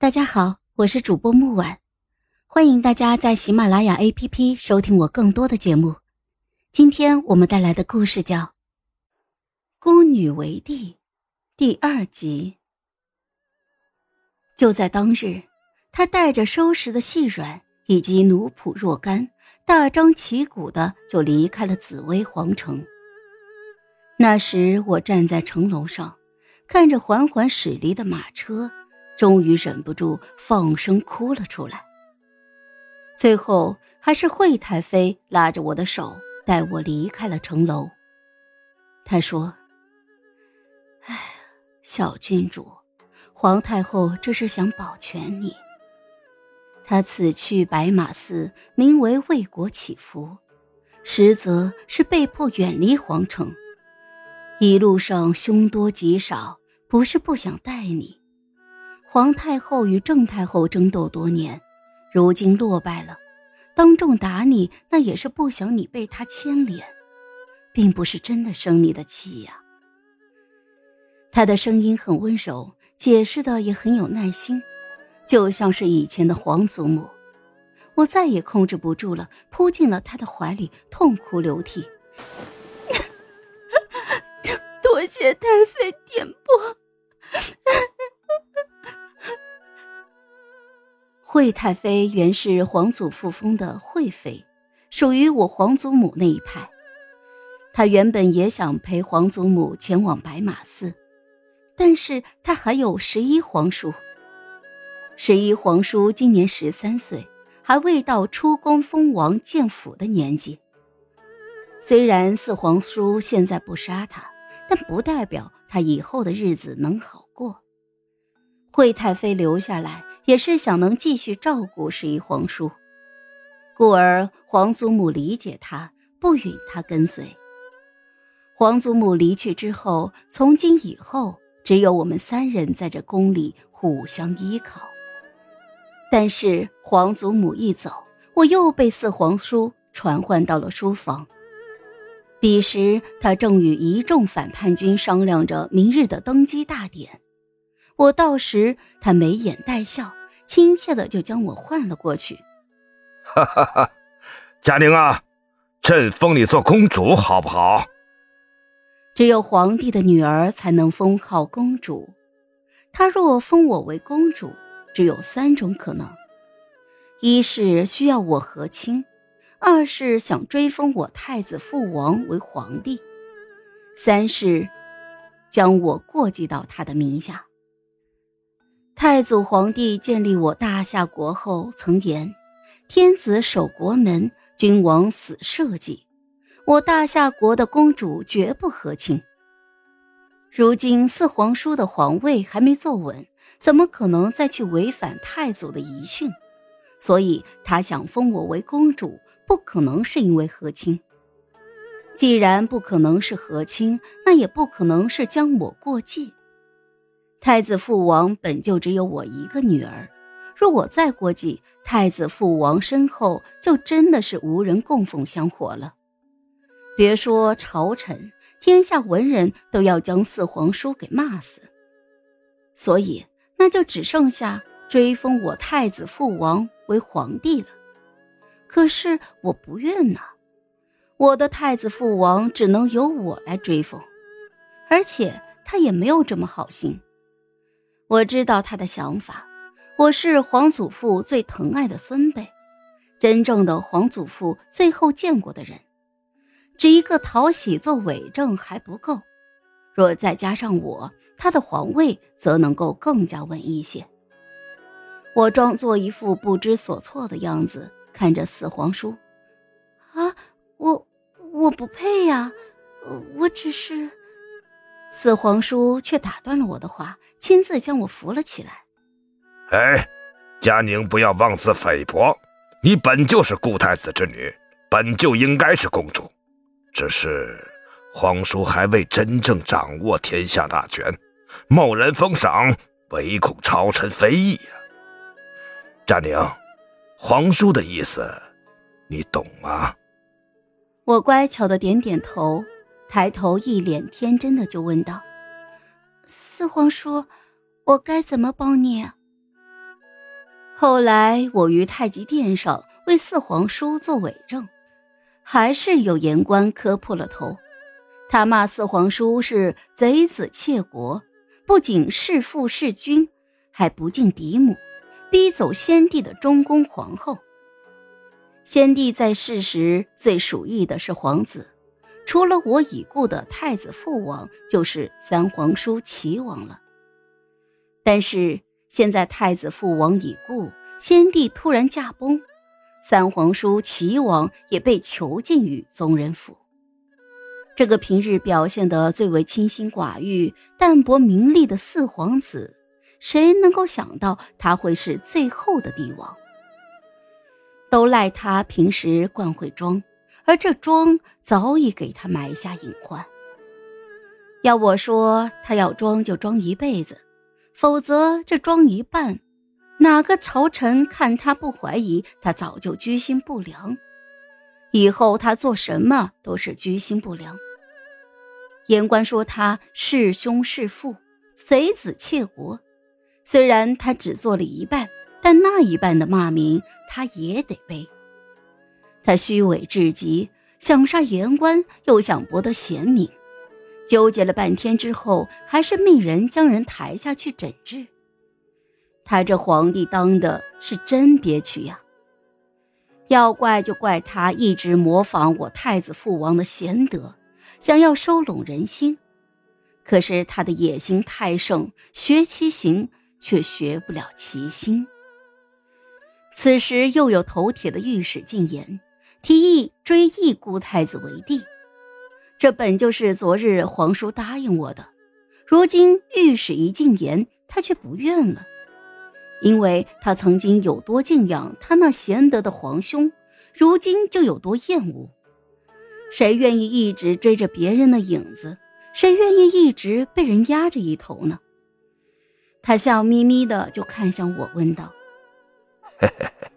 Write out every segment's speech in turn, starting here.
大家好，我是主播木婉，欢迎大家在喜马拉雅 APP 收听我更多的节目。今天我们带来的故事叫《孤女为帝》第二集。就在当日，他带着收拾的细软以及奴仆若干，大张旗鼓的就离开了紫薇皇城。那时我站在城楼上，看着缓缓驶离的马车。终于忍不住放声哭了出来。最后还是惠太妃拉着我的手带我离开了城楼。她说：“哎，小郡主，皇太后这是想保全你。她此去白马寺，名为为国祈福，实则是被迫远离皇城。一路上凶多吉少，不是不想带你。”皇太后与郑太后争斗多年，如今落败了，当众打你，那也是不想你被她牵连，并不是真的生你的气呀。他的声音很温柔，解释的也很有耐心，就像是以前的皇祖母。我再也控制不住了，扑进了他的怀里，痛哭流涕。多谢太妃点拨。惠太妃原是皇祖父封的惠妃，属于我皇祖母那一派。她原本也想陪皇祖母前往白马寺，但是她还有十一皇叔。十一皇叔今年十三岁，还未到出宫封王建府的年纪。虽然四皇叔现在不杀他，但不代表他以后的日子能好过。惠太妃留下来。也是想能继续照顾十一皇叔，故而皇祖母理解他，不允他跟随。皇祖母离去之后，从今以后只有我们三人在这宫里互相依靠。但是皇祖母一走，我又被四皇叔传唤到了书房。彼时他正与一众反叛军商量着明日的登基大典。我到时，他眉眼带笑，亲切的就将我唤了过去。哈哈哈，嘉宁啊，朕封你做公主好不好？只有皇帝的女儿才能封号公主。他若封我为公主，只有三种可能：一是需要我和亲，二是想追封我太子父王为皇帝，三是将我过继到他的名下。太祖皇帝建立我大夏国后，曾言：“天子守国门，君王死社稷。”我大夏国的公主绝不和亲。如今四皇叔的皇位还没坐稳，怎么可能再去违反太祖的遗训？所以他想封我为公主，不可能是因为和亲。既然不可能是和亲，那也不可能是将我过继。太子父王本就只有我一个女儿，若我再过继，太子父王身后就真的是无人供奉香火了。别说朝臣，天下文人都要将四皇叔给骂死。所以，那就只剩下追封我太子父王为皇帝了。可是我不愿呐，我的太子父王只能由我来追封，而且他也没有这么好心。我知道他的想法，我是皇祖父最疼爱的孙辈，真正的皇祖父最后见过的人，只一个讨喜做伪证还不够，若再加上我，他的皇位则能够更加稳一些。我装作一副不知所措的样子，看着四皇叔，啊，我我不配呀，我只是。四皇叔却打断了我的话，亲自将我扶了起来。哎，佳宁，不要妄自菲薄，你本就是顾太子之女，本就应该是公主。只是皇叔还未真正掌握天下大权，贸然封赏，唯恐朝臣非议呀。佳宁，皇叔的意思，你懂吗？我乖巧的点点头。抬头，一脸天真的就问道：“四皇叔，我该怎么帮你？”后来我于太极殿上为四皇叔做伪证，还是有言官磕破了头。他骂四皇叔是贼子窃国，不仅弑父弑君，还不敬嫡母，逼走先帝的中宫皇后。先帝在世时最属意的是皇子，除了我已故的太子父王，就是三皇叔齐王了。但是。现在太子父王已故，先帝突然驾崩，三皇叔齐王也被囚禁于宗人府。这个平日表现得最为清心寡欲、淡泊名利的四皇子，谁能够想到他会是最后的帝王？都赖他平时惯会装，而这装早已给他埋下隐患。要我说，他要装就装一辈子。否则，这装一半，哪个朝臣看他不怀疑，他早就居心不良。以后他做什么都是居心不良。言官说他弑兄弑父，贼子窃国。虽然他只做了一半，但那一半的骂名他也得背。他虚伪至极，想杀言官，又想博得贤名。纠结了半天之后，还是命人将人抬下去诊治。他这皇帝当的是真憋屈呀！要怪就怪他一直模仿我太子父王的贤德，想要收拢人心。可是他的野心太盛，学其行却学不了其心。此时又有头铁的御史进言，提议追义姑太子为帝。这本就是昨日皇叔答应我的，如今御史一进言，他却不愿了，因为他曾经有多敬仰他那贤德的皇兄，如今就有多厌恶。谁愿意一直追着别人的影子？谁愿意一直被人压着一头呢？他笑眯眯的就看向我，问道：“嘿嘿嘿，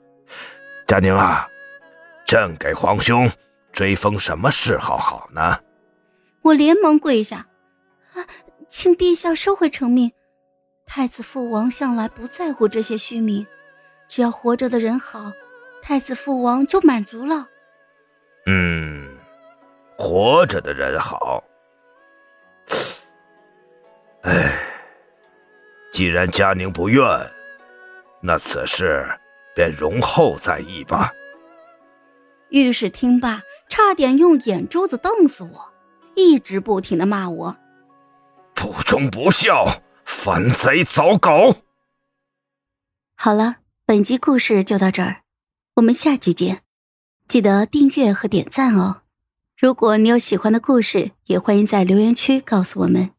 佳宁啊，朕给皇兄追封什么谥号好呢？”我连忙跪下，啊，请陛下收回成命。太子父王向来不在乎这些虚名，只要活着的人好，太子父王就满足了。嗯，活着的人好。哎，既然佳宁不愿，那此事便容后再议吧。御史听罢，差点用眼珠子瞪死我。一直不停的骂我，不忠不孝，反贼走狗。好了，本集故事就到这儿，我们下集见，记得订阅和点赞哦。如果你有喜欢的故事，也欢迎在留言区告诉我们。